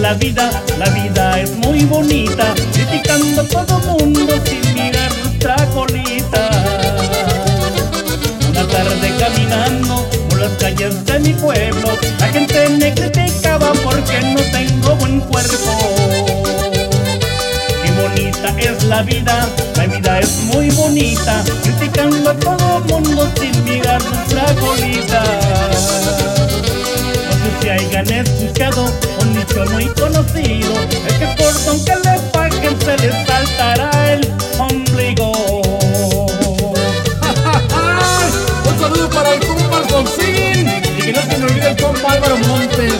la vida, la vida es muy bonita, criticando a todo mundo sin mirar nuestra colita. Una tarde caminando por las calles de mi pueblo, la gente me criticaba porque no tengo buen cuerpo. Qué bonita es la vida, la vida es muy bonita, criticando a todo mundo sin mirar nuestra colita. Muy conocido, es que por don que le paguen se les saltará el ombligo. Un saludo para el compa Alfonsín y que no se me olvide el compa Álvaro Montes.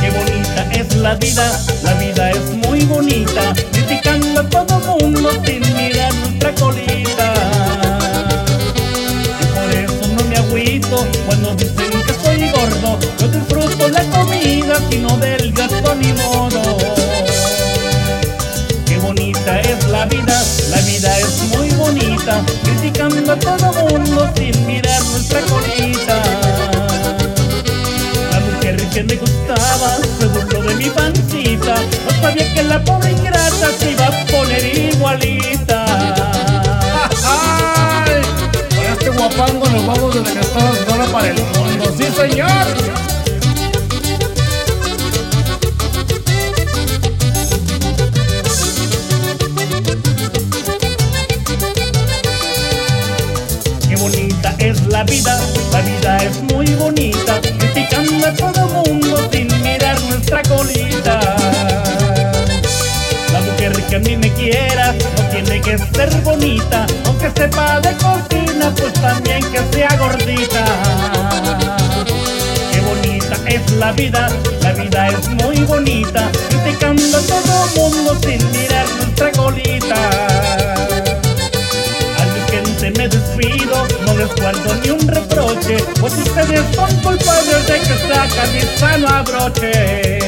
Qué bonita es la vida, la vida es muy bonita, criticando a todo mundo sin mirar nuestra colita. Y por eso no me agüito cuando dicen gordo, yo disfruto la comida sino del gasto ni modo. Qué bonita es la vida, la vida es muy bonita, criticando a todo mundo sin mirar nuestra colita. La mujer que me gustaba se burló de mi pancita, no sabía que la pobre ingrata se iba a poner igualita. ¡Ay! Este guapango nos vamos de la gastada para el mundo. ¡Sí, señor! Qué bonita es la vida, la vida es muy bonita, criticando a todo mundo sin mirar nuestra colita. La mujer que a mí me quiera no tiene que ser bonita, aunque sepa de pues también que sea gordita. Qué bonita es la vida, la vida es muy bonita, criticando a todo mundo sin mirar nuestra colita. A mi gente me despido, no les guardo ni un reproche, pues ustedes son culpables de que sacan mi sano a broche.